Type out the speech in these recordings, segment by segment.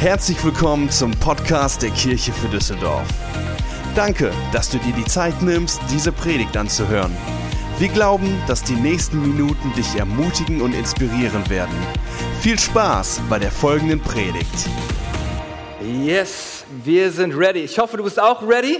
Herzlich willkommen zum Podcast der Kirche für Düsseldorf. Danke, dass du dir die Zeit nimmst, diese Predigt anzuhören. Wir glauben, dass die nächsten Minuten dich ermutigen und inspirieren werden. Viel Spaß bei der folgenden Predigt. Yes, wir sind ready. Ich hoffe, du bist auch ready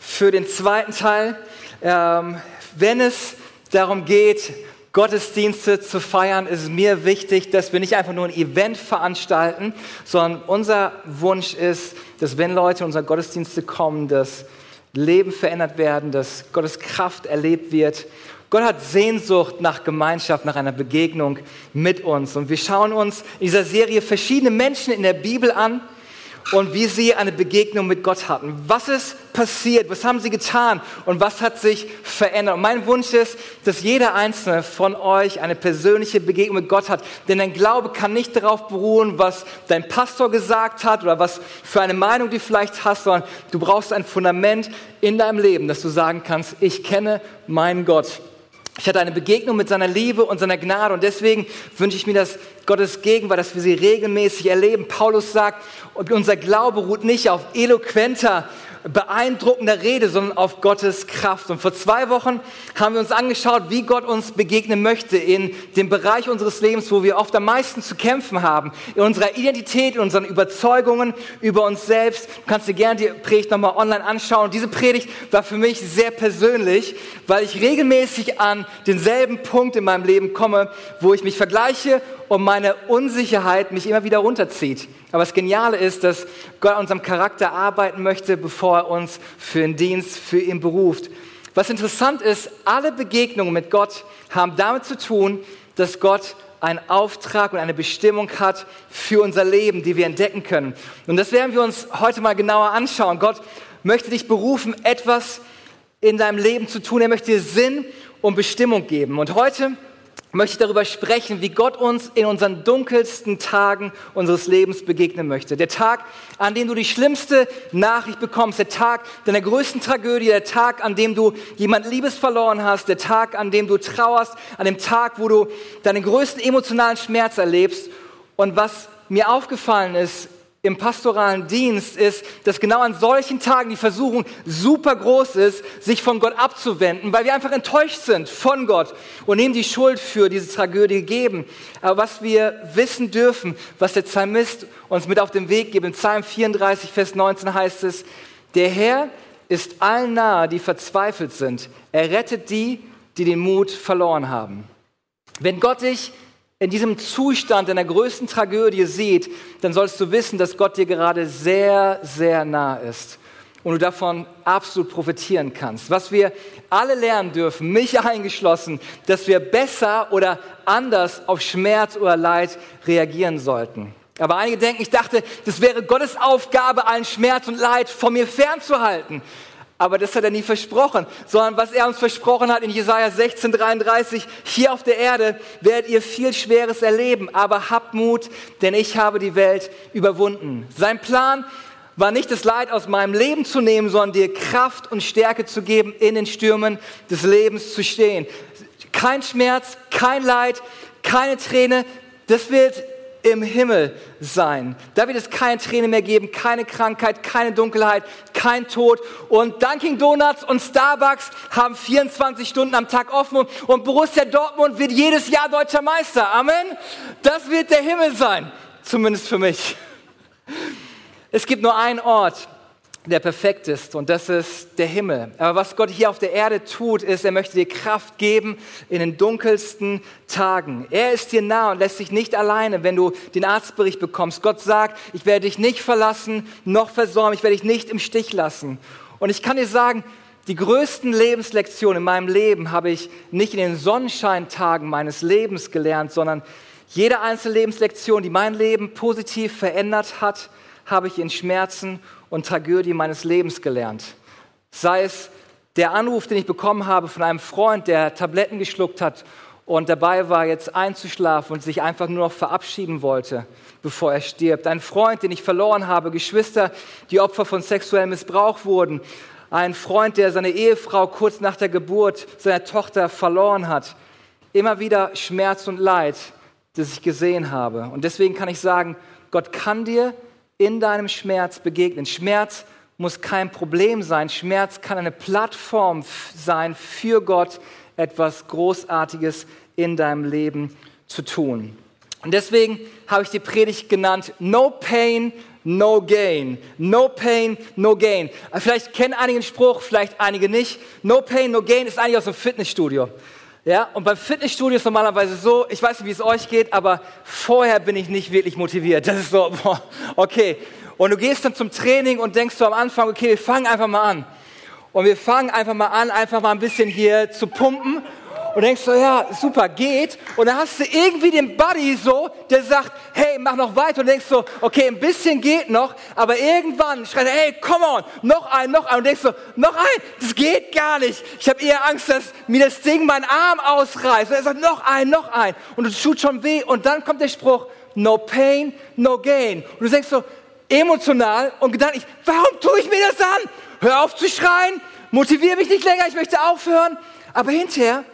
für den zweiten Teil. Ähm, wenn es darum geht, Gottesdienste zu feiern, ist mir wichtig, dass wir nicht einfach nur ein Event veranstalten, sondern unser Wunsch ist, dass wenn Leute in unsere Gottesdienste kommen, dass Leben verändert werden, dass Gottes Kraft erlebt wird. Gott hat Sehnsucht nach Gemeinschaft, nach einer Begegnung mit uns. Und wir schauen uns in dieser Serie verschiedene Menschen in der Bibel an und wie sie eine Begegnung mit Gott hatten. Was ist passiert? Was haben sie getan? Und was hat sich verändert? Und mein Wunsch ist, dass jeder einzelne von euch eine persönliche Begegnung mit Gott hat. Denn dein Glaube kann nicht darauf beruhen, was dein Pastor gesagt hat oder was für eine Meinung du vielleicht hast, sondern du brauchst ein Fundament in deinem Leben, dass du sagen kannst, ich kenne meinen Gott. Ich hatte eine Begegnung mit seiner Liebe und seiner Gnade und deswegen wünsche ich mir, dass Gottes Gegenwart, dass wir sie regelmäßig erleben. Paulus sagt, unser Glaube ruht nicht auf eloquenter beeindruckender Rede, sondern auf Gottes Kraft. Und vor zwei Wochen haben wir uns angeschaut, wie Gott uns begegnen möchte in dem Bereich unseres Lebens, wo wir oft am meisten zu kämpfen haben. In unserer Identität, in unseren Überzeugungen über uns selbst. Du kannst dir gerne die Predigt nochmal online anschauen. Und diese Predigt war für mich sehr persönlich, weil ich regelmäßig an denselben Punkt in meinem Leben komme, wo ich mich vergleiche und meine Unsicherheit mich immer wieder runterzieht. Aber das Geniale ist, dass Gott an unserem Charakter arbeiten möchte, bevor er uns für den Dienst, für ihn beruft. Was interessant ist, alle Begegnungen mit Gott haben damit zu tun, dass Gott einen Auftrag und eine Bestimmung hat für unser Leben, die wir entdecken können. Und das werden wir uns heute mal genauer anschauen. Gott möchte dich berufen, etwas in deinem Leben zu tun. Er möchte dir Sinn und Bestimmung geben. Und heute möchte ich darüber sprechen, wie Gott uns in unseren dunkelsten Tagen unseres Lebens begegnen möchte. Der Tag, an dem du die schlimmste Nachricht bekommst, der Tag deiner größten Tragödie, der Tag, an dem du jemand Liebes verloren hast, der Tag, an dem du trauerst, an dem Tag, wo du deinen größten emotionalen Schmerz erlebst. Und was mir aufgefallen ist im pastoralen Dienst ist, dass genau an solchen Tagen die Versuchung super groß ist, sich von Gott abzuwenden, weil wir einfach enttäuscht sind von Gott und ihm die Schuld für diese Tragödie geben. Aber was wir wissen dürfen, was der Psalmist uns mit auf den Weg gibt, in Psalm 34, Vers 19 heißt es, der Herr ist allen nahe, die verzweifelt sind. Er rettet die, die den Mut verloren haben. Wenn Gott dich in diesem Zustand in der größten Tragödie sieht, dann sollst du wissen, dass Gott dir gerade sehr, sehr nah ist und du davon absolut profitieren kannst. Was wir alle lernen dürfen, mich eingeschlossen, dass wir besser oder anders auf Schmerz oder Leid reagieren sollten. Aber einige denken, ich dachte, das wäre Gottes Aufgabe, allen Schmerz und Leid von mir fernzuhalten aber das hat er nie versprochen, sondern was er uns versprochen hat in Jesaja 16, 33, hier auf der Erde werdet ihr viel Schweres erleben, aber habt Mut, denn ich habe die Welt überwunden. Sein Plan war nicht das Leid aus meinem Leben zu nehmen, sondern dir Kraft und Stärke zu geben, in den Stürmen des Lebens zu stehen. Kein Schmerz, kein Leid, keine Träne, das wird im Himmel sein. Da wird es keine Träne mehr geben, keine Krankheit, keine Dunkelheit, kein Tod. Und Dunkin' Donuts und Starbucks haben 24 Stunden am Tag offen und Borussia Dortmund wird jedes Jahr deutscher Meister. Amen. Das wird der Himmel sein. Zumindest für mich. Es gibt nur einen Ort, der perfekt ist und das ist der Himmel. Aber was Gott hier auf der Erde tut, ist, er möchte dir Kraft geben in den dunkelsten Tagen. Er ist dir nah und lässt dich nicht alleine, wenn du den Arztbericht bekommst. Gott sagt, ich werde dich nicht verlassen, noch versäumen, ich werde dich nicht im Stich lassen. Und ich kann dir sagen, die größten Lebenslektionen in meinem Leben habe ich nicht in den Sonnenscheintagen meines Lebens gelernt, sondern jede einzelne Lebenslektion, die mein Leben positiv verändert hat, habe ich in Schmerzen und Tragödie meines Lebens gelernt. Sei es der Anruf, den ich bekommen habe von einem Freund, der Tabletten geschluckt hat und dabei war, jetzt einzuschlafen und sich einfach nur noch verabschieden wollte, bevor er stirbt. Ein Freund, den ich verloren habe, Geschwister, die Opfer von sexuellem Missbrauch wurden. Ein Freund, der seine Ehefrau kurz nach der Geburt seiner Tochter verloren hat. Immer wieder Schmerz und Leid, das ich gesehen habe. Und deswegen kann ich sagen, Gott kann dir in deinem Schmerz begegnen. Schmerz muss kein Problem sein. Schmerz kann eine Plattform sein für Gott, etwas Großartiges in deinem Leben zu tun. Und deswegen habe ich die Predigt genannt No Pain, No Gain. No Pain, No Gain. Vielleicht kennen einige den Spruch, vielleicht einige nicht. No Pain, No Gain ist eigentlich aus dem Fitnessstudio. Ja, und beim Fitnessstudio ist normalerweise so, ich weiß nicht, wie es euch geht, aber vorher bin ich nicht wirklich motiviert. Das ist so, boah, okay. Und du gehst dann zum Training und denkst du am Anfang, okay, wir fangen einfach mal an. Und wir fangen einfach mal an, einfach mal ein bisschen hier zu pumpen und denkst so, ja, super, geht. Und dann hast du irgendwie den Buddy so, der sagt, hey, mach noch weiter. Und denkst so, okay, ein bisschen geht noch, aber irgendwann schreit er, hey, come on, noch ein, noch ein. Und denkst so, noch ein, das geht gar nicht. Ich habe eher Angst, dass mir das Ding meinen Arm ausreißt. Und er sagt, noch ein, noch ein. Und es tut schon weh. Und dann kommt der Spruch, no pain, no gain. Und du denkst so, emotional und gedanklich, warum tue ich mir das an? Hör auf zu schreien, motiviere mich nicht länger, ich möchte aufhören. Aber hinterher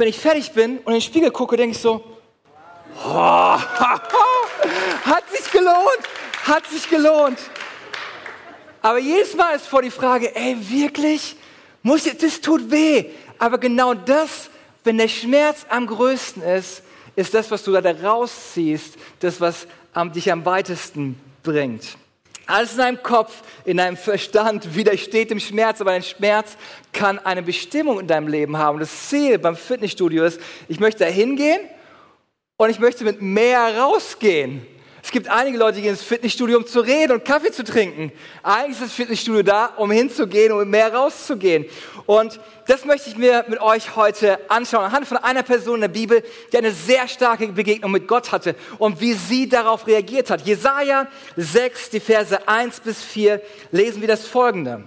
wenn ich fertig bin und in den Spiegel gucke, denke ich so, oh, hat sich gelohnt, hat sich gelohnt. Aber jedes Mal ist vor die Frage, ey, wirklich? Muss jetzt, das tut weh. Aber genau das, wenn der Schmerz am größten ist, ist das, was du da rausziehst, das, was dich am weitesten bringt. Alles in deinem Kopf, in deinem Verstand widersteht dem Schmerz, aber dein Schmerz kann eine Bestimmung in deinem Leben haben. Das Ziel beim Fitnessstudio ist, ich möchte da hingehen und ich möchte mit mehr rausgehen. Es gibt einige Leute, die gehen ins Fitnessstudio, um zu reden und Kaffee zu trinken. Eigentlich ist das Fitnessstudio da, um hinzugehen, um mehr rauszugehen. Und das möchte ich mir mit euch heute anschauen, anhand von einer Person in der Bibel, die eine sehr starke Begegnung mit Gott hatte und wie sie darauf reagiert hat. Jesaja 6, die Verse 1 bis 4, lesen wir das folgende.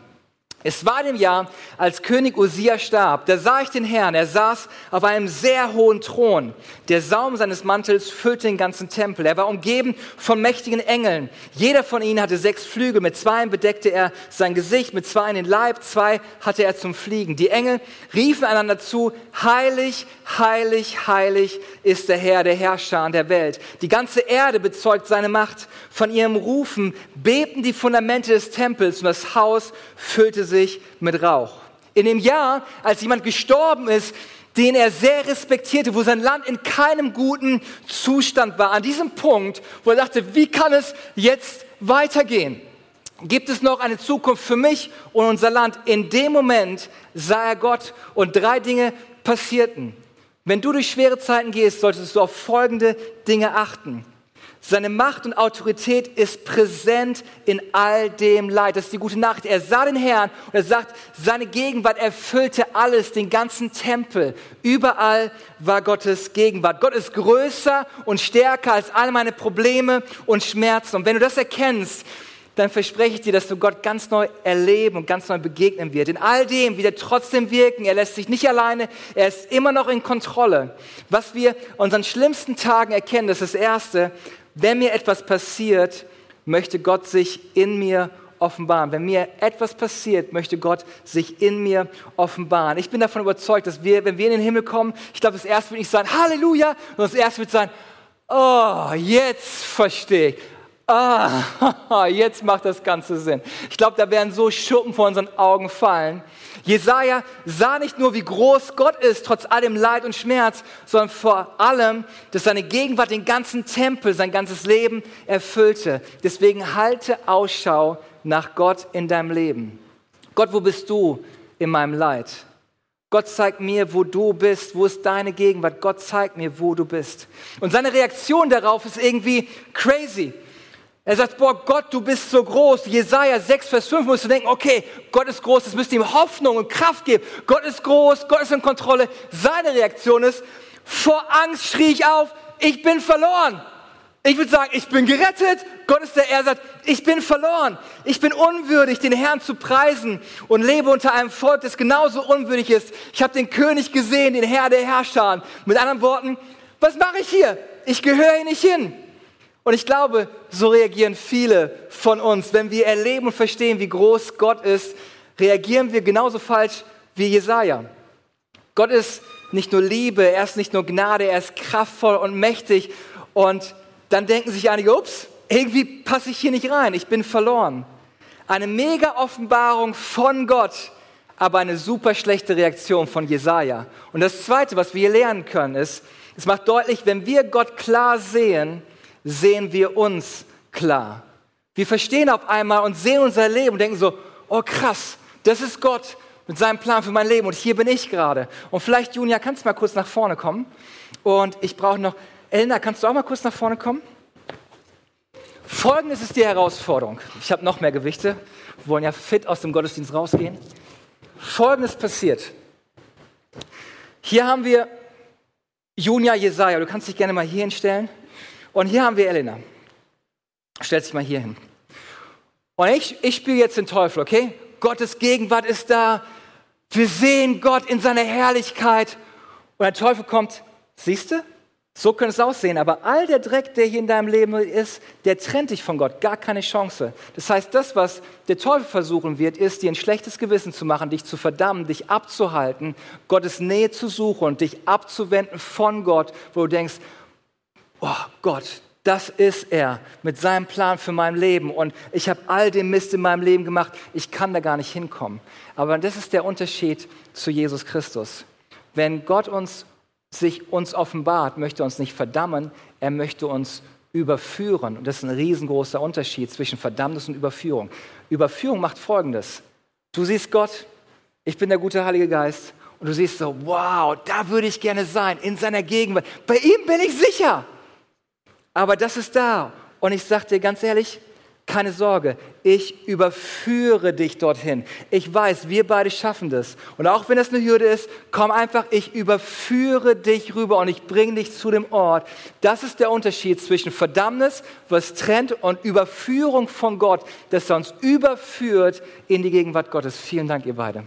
Es war dem Jahr, als König Usia starb, da sah ich den Herrn, er saß auf einem sehr hohen Thron. Der Saum seines Mantels füllte den ganzen Tempel. Er war umgeben von mächtigen Engeln. Jeder von ihnen hatte sechs Flügel, mit zweien bedeckte er sein Gesicht, mit zweien den Leib, zwei hatte er zum Fliegen. Die Engel riefen einander zu, heilig, heilig, heilig ist der Herr, der Herrscher der Welt. Die ganze Erde bezeugt seine Macht. Von ihrem Rufen bebten die Fundamente des Tempels und das Haus füllte sich mit Rauch. In dem Jahr, als jemand gestorben ist, den er sehr respektierte, wo sein Land in keinem guten Zustand war, an diesem Punkt, wo er dachte, wie kann es jetzt weitergehen? Gibt es noch eine Zukunft für mich und unser Land? In dem Moment sah er Gott und drei Dinge passierten. Wenn du durch schwere Zeiten gehst, solltest du auf folgende Dinge achten. Seine Macht und Autorität ist präsent in all dem Leid. Das ist die gute Nachricht. Er sah den Herrn und er sagt, seine Gegenwart erfüllte alles, den ganzen Tempel. Überall war Gottes Gegenwart. Gott ist größer und stärker als alle meine Probleme und Schmerzen. Und wenn du das erkennst, dann verspreche ich dir, dass du Gott ganz neu erleben und ganz neu begegnen wird. In all dem wird er trotzdem wirken. Er lässt sich nicht alleine. Er ist immer noch in Kontrolle. Was wir unseren schlimmsten Tagen erkennen, das ist das Erste, wenn mir etwas passiert, möchte Gott sich in mir offenbaren. Wenn mir etwas passiert, möchte Gott sich in mir offenbaren. Ich bin davon überzeugt, dass wir, wenn wir in den Himmel kommen, ich glaube, das erste wird nicht sein, Halleluja, sondern das erste wird sein, oh, jetzt verstehe ich. Ah, jetzt macht das Ganze Sinn. Ich glaube, da werden so Schuppen vor unseren Augen fallen. Jesaja sah nicht nur, wie groß Gott ist, trotz allem Leid und Schmerz, sondern vor allem, dass seine Gegenwart den ganzen Tempel, sein ganzes Leben erfüllte. Deswegen halte Ausschau nach Gott in deinem Leben. Gott, wo bist du in meinem Leid? Gott zeigt mir, wo du bist. Wo ist deine Gegenwart? Gott zeigt mir, wo du bist. Und seine Reaktion darauf ist irgendwie crazy. Er sagt, boah, Gott, du bist so groß. Jesaja 6, Vers 5 musst du denken, okay, Gott ist groß, das müsste ihm Hoffnung und Kraft geben. Gott ist groß, Gott ist in Kontrolle. Seine Reaktion ist, vor Angst schrie ich auf, ich bin verloren. Ich würde sagen, ich bin gerettet. Gott ist der, er sagt, ich bin verloren. Ich bin unwürdig, den Herrn zu preisen und lebe unter einem Volk, das genauso unwürdig ist. Ich habe den König gesehen, den Herr der Herrscher. Mit anderen Worten, was mache ich hier? Ich gehöre hier nicht hin. Und ich glaube, so reagieren viele von uns. Wenn wir erleben und verstehen, wie groß Gott ist, reagieren wir genauso falsch wie Jesaja. Gott ist nicht nur Liebe, er ist nicht nur Gnade, er ist kraftvoll und mächtig. Und dann denken sich einige, ups, irgendwie passe ich hier nicht rein, ich bin verloren. Eine mega Offenbarung von Gott, aber eine super schlechte Reaktion von Jesaja. Und das Zweite, was wir hier lernen können, ist, es macht deutlich, wenn wir Gott klar sehen, sehen wir uns klar. Wir verstehen auf einmal und sehen unser Leben und denken so, oh krass, das ist Gott mit seinem Plan für mein Leben und hier bin ich gerade. Und vielleicht, Junia, kannst du mal kurz nach vorne kommen? Und ich brauche noch, Elena, kannst du auch mal kurz nach vorne kommen? Folgendes ist die Herausforderung. Ich habe noch mehr Gewichte. Wir wollen ja fit aus dem Gottesdienst rausgehen. Folgendes passiert. Hier haben wir Junia Jesaja. Du kannst dich gerne mal hier hinstellen. Und hier haben wir Elena. Stell dich mal hier hin. Und ich, ich spiele jetzt den Teufel, okay? Gottes Gegenwart ist da. Wir sehen Gott in seiner Herrlichkeit. Und der Teufel kommt, siehst du? So könnte es aussehen, aber all der Dreck, der hier in deinem Leben ist, der trennt dich von Gott, gar keine Chance. Das heißt, das, was der Teufel versuchen wird, ist, dir ein schlechtes Gewissen zu machen, dich zu verdammen, dich abzuhalten, Gottes Nähe zu suchen und dich abzuwenden von Gott, wo du denkst, oh Gott, das ist er mit seinem Plan für mein Leben und ich habe all den Mist in meinem Leben gemacht, ich kann da gar nicht hinkommen. Aber das ist der Unterschied zu Jesus Christus. Wenn Gott uns sich uns offenbart, möchte uns nicht verdammen, er möchte uns überführen. Und das ist ein riesengroßer Unterschied zwischen Verdammnis und Überführung. Überführung macht Folgendes. Du siehst Gott, ich bin der gute Heilige Geist, und du siehst so, wow, da würde ich gerne sein, in seiner Gegenwart. Bei ihm bin ich sicher. Aber das ist da. Und ich sage dir ganz ehrlich, keine Sorge, ich überführe dich dorthin. Ich weiß, wir beide schaffen das. Und auch wenn das eine Hürde ist, komm einfach, ich überführe dich rüber und ich bringe dich zu dem Ort. Das ist der Unterschied zwischen Verdammnis, was trennt, und Überführung von Gott, das uns überführt in die Gegenwart Gottes. Vielen Dank, ihr beide.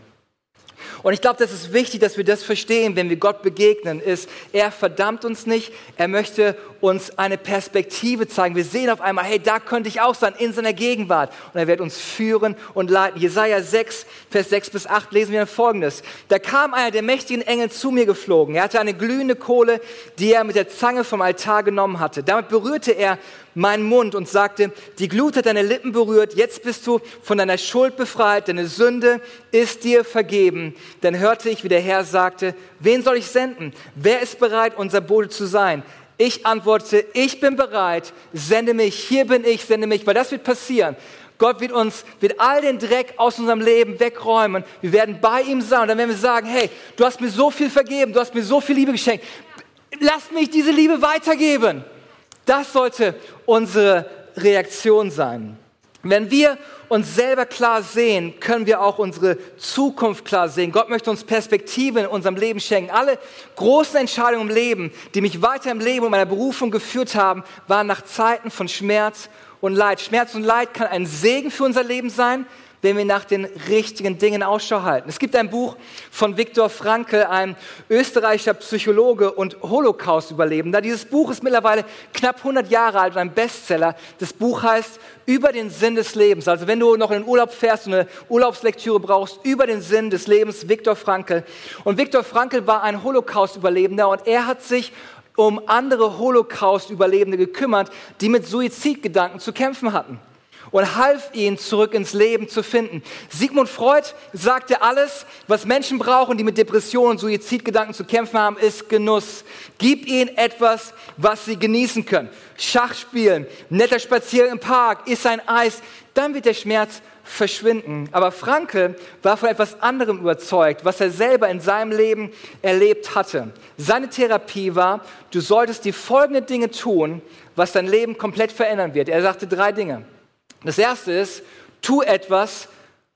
Und ich glaube, das ist wichtig, dass wir das verstehen, wenn wir Gott begegnen, ist, er verdammt uns nicht, er möchte uns eine Perspektive zeigen. Wir sehen auf einmal, hey, da könnte ich auch sein, in seiner Gegenwart. Und er wird uns führen und leiten. Jesaja 6, Vers 6 bis 8 lesen wir folgendes. Da kam einer der mächtigen Engel zu mir geflogen. Er hatte eine glühende Kohle, die er mit der Zange vom Altar genommen hatte. Damit berührte er meinen Mund und sagte, die Glut hat deine Lippen berührt, jetzt bist du von deiner Schuld befreit, deine Sünde ist dir vergeben. Dann hörte ich, wie der Herr sagte, wen soll ich senden? Wer ist bereit, unser Bote zu sein? Ich antwortete, ich bin bereit, sende mich, hier bin ich, sende mich, weil das wird passieren. Gott wird uns, wird all den Dreck aus unserem Leben wegräumen. Wir werden bei ihm sein und dann werden wir sagen, hey, du hast mir so viel vergeben, du hast mir so viel Liebe geschenkt. Lass mich diese Liebe weitergeben. Das sollte unsere Reaktion sein. Wenn wir uns selber klar sehen, können wir auch unsere Zukunft klar sehen. Gott möchte uns Perspektive in unserem Leben schenken. Alle großen Entscheidungen im Leben, die mich weiter im Leben und meiner Berufung geführt haben, waren nach Zeiten von Schmerz und Leid. Schmerz und Leid kann ein Segen für unser Leben sein, wenn wir nach den richtigen Dingen Ausschau halten. Es gibt ein Buch von Viktor Frankl, einem österreichischer Psychologe und Holocaust-Überlebender. Dieses Buch ist mittlerweile knapp 100 Jahre alt und ein Bestseller. Das Buch heißt Über den Sinn des Lebens. Also wenn du noch in den Urlaub fährst und eine Urlaubslektüre brauchst, über den Sinn des Lebens, Viktor Frankl. Und Viktor Frankl war ein Holocaust-Überlebender und er hat sich um andere Holocaust-Überlebende gekümmert, die mit Suizidgedanken zu kämpfen hatten und half ihnen zurück ins Leben zu finden. Sigmund Freud sagte, alles, was Menschen brauchen, die mit Depressionen und Suizidgedanken zu kämpfen haben, ist Genuss. Gib ihnen etwas, was sie genießen können. Schach spielen, netter Spaziergang im Park, isst ein Eis, dann wird der Schmerz verschwinden. Aber Franke war von etwas anderem überzeugt, was er selber in seinem Leben erlebt hatte. Seine Therapie war, du solltest die folgenden Dinge tun, was dein Leben komplett verändern wird. Er sagte drei Dinge. Das erste ist, tu etwas,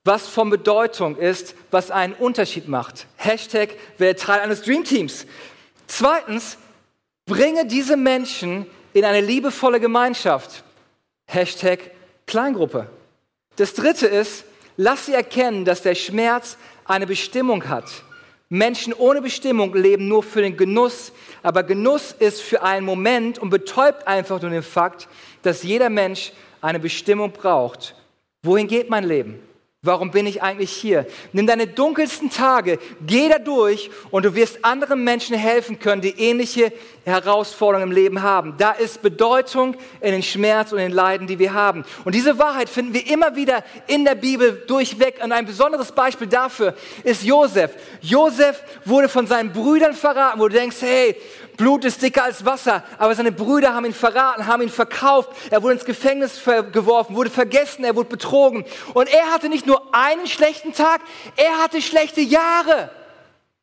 was von Bedeutung ist, was einen Unterschied macht. Hashtag werde Teil eines Dreamteams. Zweitens, bringe diese Menschen in eine liebevolle Gemeinschaft. Hashtag Kleingruppe. Das dritte ist, lass sie erkennen, dass der Schmerz eine Bestimmung hat. Menschen ohne Bestimmung leben nur für den Genuss, aber Genuss ist für einen Moment und betäubt einfach nur den Fakt, dass jeder Mensch eine Bestimmung braucht. Wohin geht mein Leben? Warum bin ich eigentlich hier? Nimm deine dunkelsten Tage, geh da durch und du wirst anderen Menschen helfen können, die ähnliche Herausforderungen im Leben haben. Da ist Bedeutung in den Schmerz und den Leiden, die wir haben. Und diese Wahrheit finden wir immer wieder in der Bibel durchweg. Und ein besonderes Beispiel dafür ist Josef. Josef wurde von seinen Brüdern verraten, wo du denkst, hey, Blut ist dicker als Wasser, aber seine Brüder haben ihn verraten, haben ihn verkauft, er wurde ins Gefängnis geworfen, wurde vergessen, er wurde betrogen. Und er hatte nicht nur einen schlechten Tag, er hatte schlechte Jahre.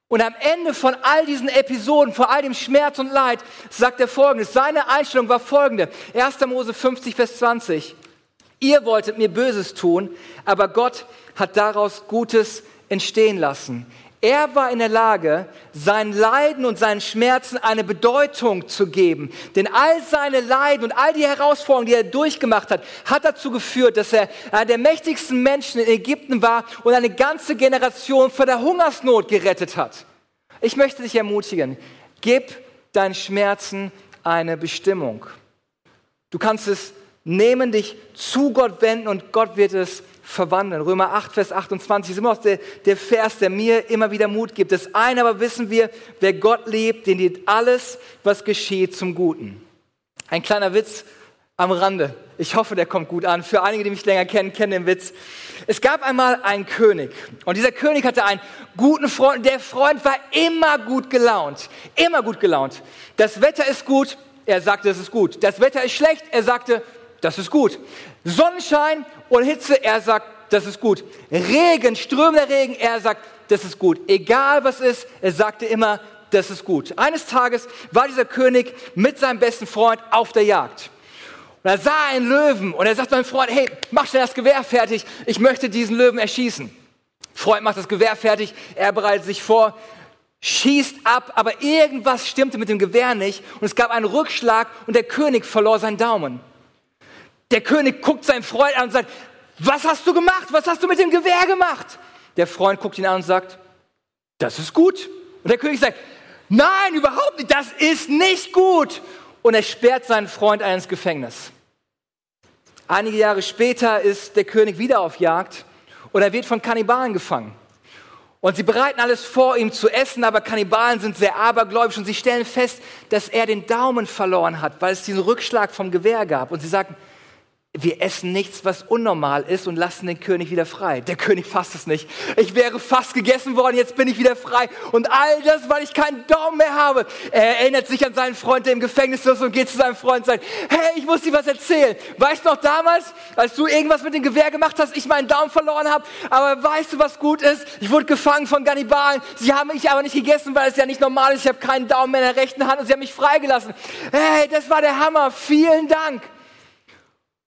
Und am Ende von all diesen Episoden, von all dem Schmerz und Leid, sagt er folgendes. Seine Einstellung war folgende. 1. Mose 50, Vers 20. Ihr wolltet mir Böses tun, aber Gott hat daraus Gutes entstehen lassen. Er war in der Lage, seinen Leiden und seinen Schmerzen eine Bedeutung zu geben. Denn all seine Leiden und all die Herausforderungen, die er durchgemacht hat, hat dazu geführt, dass er einer der mächtigsten Menschen in Ägypten war und eine ganze Generation vor der Hungersnot gerettet hat. Ich möchte dich ermutigen, gib deinen Schmerzen eine Bestimmung. Du kannst es nehmen, dich zu Gott wenden und Gott wird es verwandeln. Römer 8, Vers 28 ist immer noch der, der Vers, der mir immer wieder Mut gibt. Das eine aber wissen wir, wer Gott liebt, den dient alles, was geschieht, zum Guten. Ein kleiner Witz am Rande. Ich hoffe, der kommt gut an. Für einige, die mich länger kennen, kennen den Witz. Es gab einmal einen König und dieser König hatte einen guten Freund. Der Freund war immer gut gelaunt, immer gut gelaunt. Das Wetter ist gut, er sagte, es ist gut. Das Wetter ist schlecht, er sagte, das ist gut. Sonnenschein und Hitze, er sagt, das ist gut. Regen, strömender Regen, er sagt, das ist gut. Egal was ist, er sagte immer, das ist gut. Eines Tages war dieser König mit seinem besten Freund auf der Jagd. Und er sah einen Löwen und er sagt meinem Freund, hey, mach schnell das Gewehr fertig, ich möchte diesen Löwen erschießen. Freund macht das Gewehr fertig, er bereitet sich vor, schießt ab, aber irgendwas stimmte mit dem Gewehr nicht und es gab einen Rückschlag und der König verlor seinen Daumen. Der König guckt seinen Freund an und sagt, was hast du gemacht? Was hast du mit dem Gewehr gemacht? Der Freund guckt ihn an und sagt, das ist gut. Und der König sagt, nein, überhaupt nicht, das ist nicht gut. Und er sperrt seinen Freund ein ins Gefängnis. Einige Jahre später ist der König wieder auf Jagd und er wird von Kannibalen gefangen. Und sie bereiten alles vor, ihm zu essen, aber Kannibalen sind sehr abergläubisch und sie stellen fest, dass er den Daumen verloren hat, weil es diesen Rückschlag vom Gewehr gab. Und sie sagen, wir essen nichts, was unnormal ist und lassen den König wieder frei. Der König fasst es nicht. Ich wäre fast gegessen worden, jetzt bin ich wieder frei. Und all das, weil ich keinen Daumen mehr habe. Er erinnert sich an seinen Freund, der im Gefängnis ist und geht zu seinem Freund und sagt, hey, ich muss dir was erzählen. Weißt du noch damals, als du irgendwas mit dem Gewehr gemacht hast, ich meinen Daumen verloren habe, aber weißt du, was gut ist? Ich wurde gefangen von Kannibalen. Sie haben mich aber nicht gegessen, weil es ja nicht normal ist. Ich habe keinen Daumen mehr in der rechten Hand und sie haben mich freigelassen. Hey, das war der Hammer. Vielen Dank.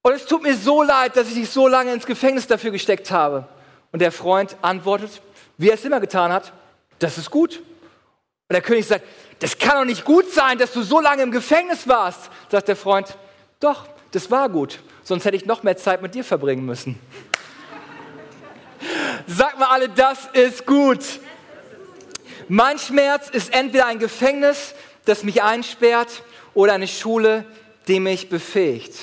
Und es tut mir so leid, dass ich dich so lange ins Gefängnis dafür gesteckt habe. Und der Freund antwortet, wie er es immer getan hat, das ist gut. Und der König sagt, das kann doch nicht gut sein, dass du so lange im Gefängnis warst. Sagt der Freund, doch, das war gut, sonst hätte ich noch mehr Zeit mit dir verbringen müssen. Sag mal alle, das ist gut. Mein Schmerz ist entweder ein Gefängnis, das mich einsperrt, oder eine Schule, die mich befähigt.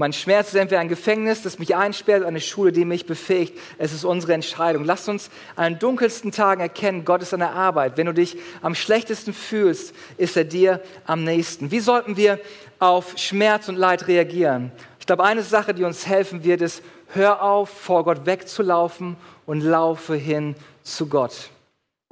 Mein Schmerz ist entweder ein Gefängnis, das mich einsperrt, eine Schule, die mich befähigt. Es ist unsere Entscheidung. Lasst uns an den dunkelsten Tagen erkennen, Gott ist an der Arbeit. Wenn du dich am schlechtesten fühlst, ist er dir am nächsten. Wie sollten wir auf Schmerz und Leid reagieren? Ich glaube, eine Sache, die uns helfen wird, ist, hör auf, vor Gott wegzulaufen und laufe hin zu Gott.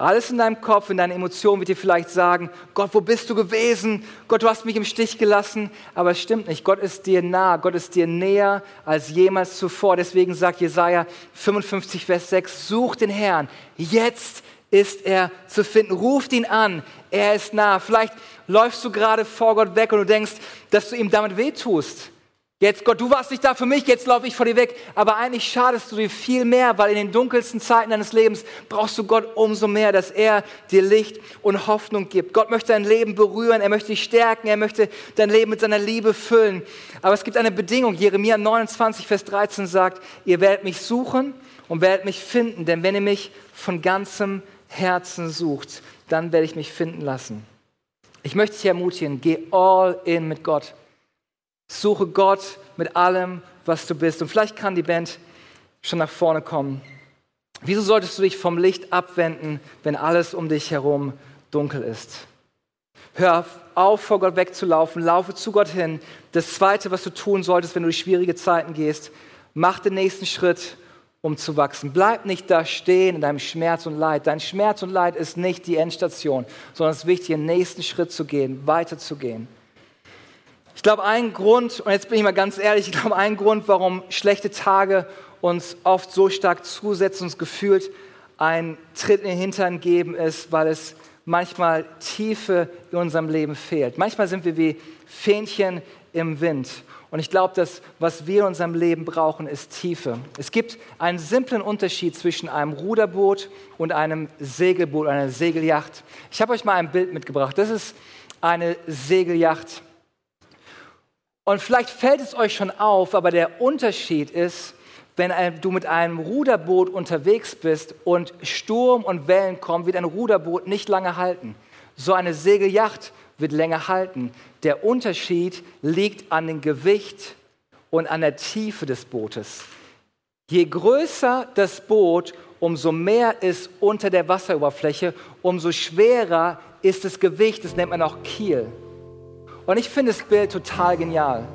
Alles in deinem Kopf, in deinen Emotionen wird dir vielleicht sagen, Gott, wo bist du gewesen? Gott, du hast mich im Stich gelassen. Aber es stimmt nicht. Gott ist dir nah. Gott ist dir näher als jemals zuvor. Deswegen sagt Jesaja 55, Vers 6, such den Herrn. Jetzt ist er zu finden. Ruft ihn an. Er ist nah. Vielleicht läufst du gerade vor Gott weg und du denkst, dass du ihm damit wehtust. Jetzt, Gott, du warst nicht da für mich, jetzt laufe ich vor dir weg. Aber eigentlich schadest du dir viel mehr, weil in den dunkelsten Zeiten deines Lebens brauchst du Gott umso mehr, dass er dir Licht und Hoffnung gibt. Gott möchte dein Leben berühren, er möchte dich stärken, er möchte dein Leben mit seiner Liebe füllen. Aber es gibt eine Bedingung. Jeremia 29, Vers 13 sagt, ihr werdet mich suchen und werdet mich finden, denn wenn ihr mich von ganzem Herzen sucht, dann werde ich mich finden lassen. Ich möchte dich ermutigen, geh all in mit Gott. Suche Gott mit allem, was du bist. Und vielleicht kann die Band schon nach vorne kommen. Wieso solltest du dich vom Licht abwenden, wenn alles um dich herum dunkel ist? Hör auf, vor Gott wegzulaufen, laufe zu Gott hin. Das Zweite, was du tun solltest, wenn du durch schwierige Zeiten gehst, mach den nächsten Schritt, um zu wachsen. Bleib nicht da stehen in deinem Schmerz und Leid. Dein Schmerz und Leid ist nicht die Endstation, sondern es ist wichtig, den nächsten Schritt zu gehen, weiterzugehen. Ich glaube, ein Grund, und jetzt bin ich mal ganz ehrlich, ich glaube, ein Grund, warum schlechte Tage uns oft so stark zusetzen, uns gefühlt einen Tritt in den Hintern geben, ist, weil es manchmal Tiefe in unserem Leben fehlt. Manchmal sind wir wie Fähnchen im Wind. Und ich glaube, dass was wir in unserem Leben brauchen, ist Tiefe. Es gibt einen simplen Unterschied zwischen einem Ruderboot und einem Segelboot, einer Segelyacht. Ich habe euch mal ein Bild mitgebracht. Das ist eine Segelyacht. Und vielleicht fällt es euch schon auf, aber der Unterschied ist, wenn du mit einem Ruderboot unterwegs bist und Sturm und Wellen kommen, wird ein Ruderboot nicht lange halten. So eine Segelyacht wird länger halten. Der Unterschied liegt an dem Gewicht und an der Tiefe des Bootes. Je größer das Boot, umso mehr ist unter der Wasseroberfläche, umso schwerer ist das Gewicht, das nennt man auch Kiel. Und ich finde das Bild total genial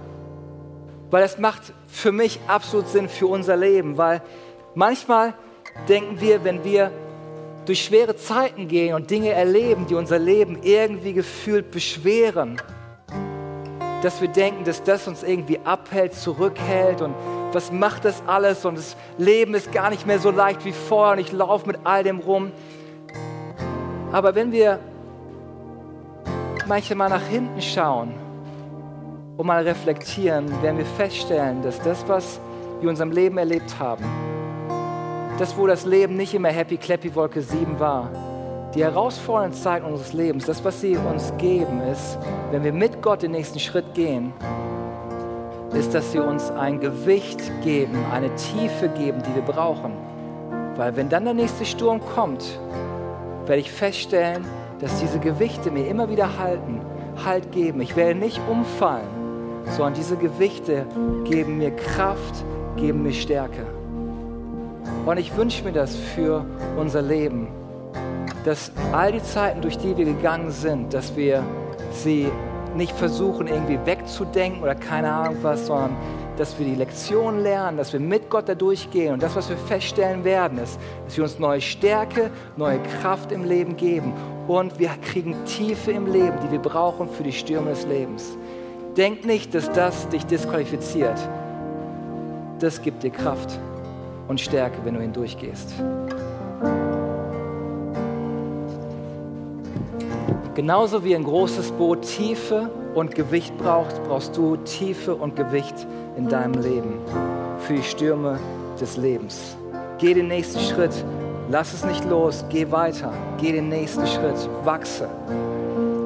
weil es macht für mich absolut Sinn für unser Leben, weil manchmal denken wir, wenn wir durch schwere Zeiten gehen und Dinge erleben, die unser Leben irgendwie gefühlt beschweren, dass wir denken, dass das uns irgendwie abhält, zurückhält und was macht das alles und das Leben ist gar nicht mehr so leicht wie vorher und ich laufe mit all dem rum. Aber wenn wir manchmal nach hinten schauen und mal reflektieren, werden wir feststellen, dass das, was wir in unserem Leben erlebt haben, das, wo das Leben nicht immer Happy Clappy Wolke 7 war, die herausfordernden Zeiten unseres Lebens, das, was sie uns geben, ist, wenn wir mit Gott den nächsten Schritt gehen, ist, dass sie uns ein Gewicht geben, eine Tiefe geben, die wir brauchen. Weil wenn dann der nächste Sturm kommt, werde ich feststellen, dass diese Gewichte mir immer wieder halten, Halt geben. Ich werde nicht umfallen sondern diese Gewichte geben mir Kraft, geben mir Stärke. Und ich wünsche mir das für unser Leben, dass all die Zeiten, durch die wir gegangen sind, dass wir sie nicht versuchen, irgendwie wegzudenken oder keine Ahnung was, sondern dass wir die Lektion lernen, dass wir mit Gott da durchgehen. Und das, was wir feststellen werden, ist, dass wir uns neue Stärke, neue Kraft im Leben geben. Und wir kriegen Tiefe im Leben, die wir brauchen für die Stürme des Lebens. Denk nicht, dass das dich disqualifiziert. Das gibt dir Kraft und Stärke, wenn du hindurchgehst. Genauso wie ein großes Boot Tiefe und Gewicht braucht, brauchst du Tiefe und Gewicht in deinem Leben für die Stürme des Lebens. Geh den nächsten Schritt, lass es nicht los, geh weiter, geh den nächsten Schritt, wachse.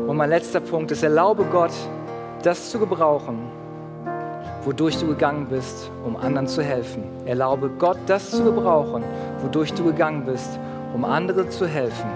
Und mein letzter Punkt ist, erlaube Gott, das zu gebrauchen, wodurch du gegangen bist, um anderen zu helfen. Erlaube Gott, das zu gebrauchen, wodurch du gegangen bist, um anderen zu helfen.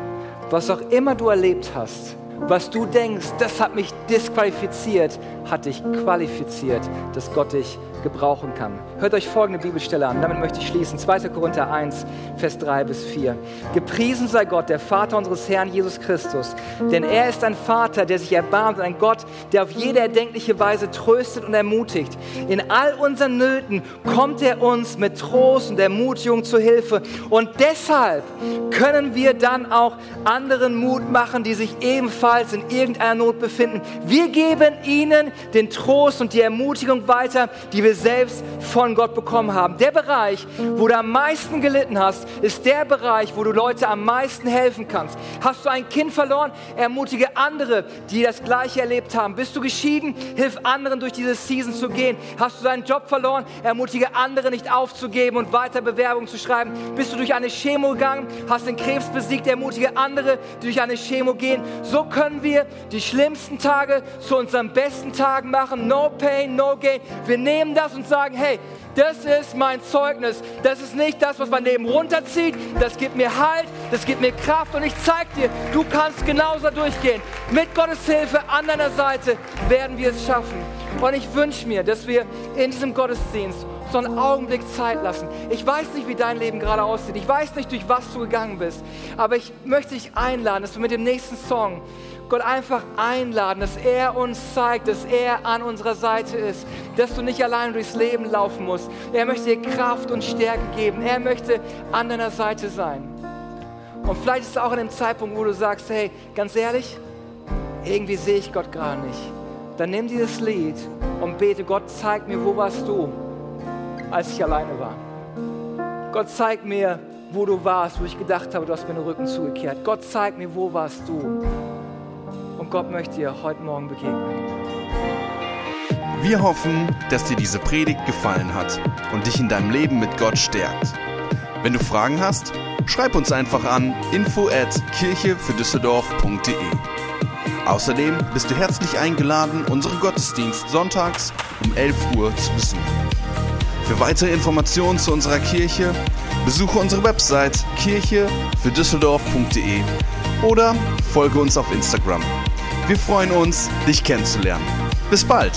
Was auch immer du erlebt hast, was du denkst, das hat mich disqualifiziert, hat dich qualifiziert, dass Gott dich gebrauchen kann. Hört euch folgende Bibelstelle an, damit möchte ich schließen. 2. Korinther 1, Vers 3 bis 4. Gepriesen sei Gott, der Vater unseres Herrn Jesus Christus, denn er ist ein Vater, der sich erbarmt, ein Gott, der auf jede erdenkliche Weise tröstet und ermutigt. In all unseren Nöten kommt er uns mit Trost und Ermutigung zu Hilfe und deshalb können wir dann auch anderen Mut machen, die sich ebenfalls in irgendeiner Not befinden. Wir geben ihnen den Trost und die Ermutigung weiter, die wir wir selbst von Gott bekommen haben. Der Bereich, wo du am meisten gelitten hast, ist der Bereich, wo du Leute am meisten helfen kannst. Hast du ein Kind verloren? Ermutige andere, die das Gleiche erlebt haben. Bist du geschieden? Hilf anderen, durch diese Season zu gehen. Hast du deinen Job verloren? Ermutige andere, nicht aufzugeben und weiter Bewerbungen zu schreiben. Bist du durch eine Chemo gegangen? Hast den Krebs besiegt? Ermutige andere, die durch eine Chemo gehen. So können wir die schlimmsten Tage zu unseren besten Tagen machen. No pain, no gain. Wir nehmen das das und sagen, hey, das ist mein Zeugnis. Das ist nicht das, was mein Leben runterzieht. Das gibt mir Halt, das gibt mir Kraft und ich zeige dir, du kannst genauso durchgehen. Mit Gottes Hilfe an deiner Seite werden wir es schaffen. Und ich wünsche mir, dass wir in diesem Gottesdienst so einen Augenblick Zeit lassen. Ich weiß nicht, wie dein Leben gerade aussieht. Ich weiß nicht, durch was du gegangen bist. Aber ich möchte dich einladen, dass wir mit dem nächsten Song Gott einfach einladen, dass er uns zeigt, dass er an unserer Seite ist, dass du nicht allein durchs Leben laufen musst. Er möchte dir Kraft und Stärke geben. Er möchte an deiner Seite sein. Und vielleicht ist es auch an dem Zeitpunkt, wo du sagst, hey, ganz ehrlich, irgendwie sehe ich Gott gerade nicht. Dann nimm dieses Lied und bete, Gott, zeig mir, wo warst du, als ich alleine war. Gott, zeig mir, wo du warst, wo ich gedacht habe, du hast mir den Rücken zugekehrt. Gott, zeig mir, wo warst du. Gott möchte dir heute Morgen begegnen. Wir hoffen, dass dir diese Predigt gefallen hat und dich in deinem Leben mit Gott stärkt. Wenn du Fragen hast, schreib uns einfach an info at kirchefürdüsseldorf.de. Außerdem bist du herzlich eingeladen, unseren Gottesdienst sonntags um 11 Uhr zu besuchen. Für weitere Informationen zu unserer Kirche besuche unsere Website kirchefürdüsseldorf.de oder folge uns auf Instagram. Wir freuen uns, dich kennenzulernen. Bis bald!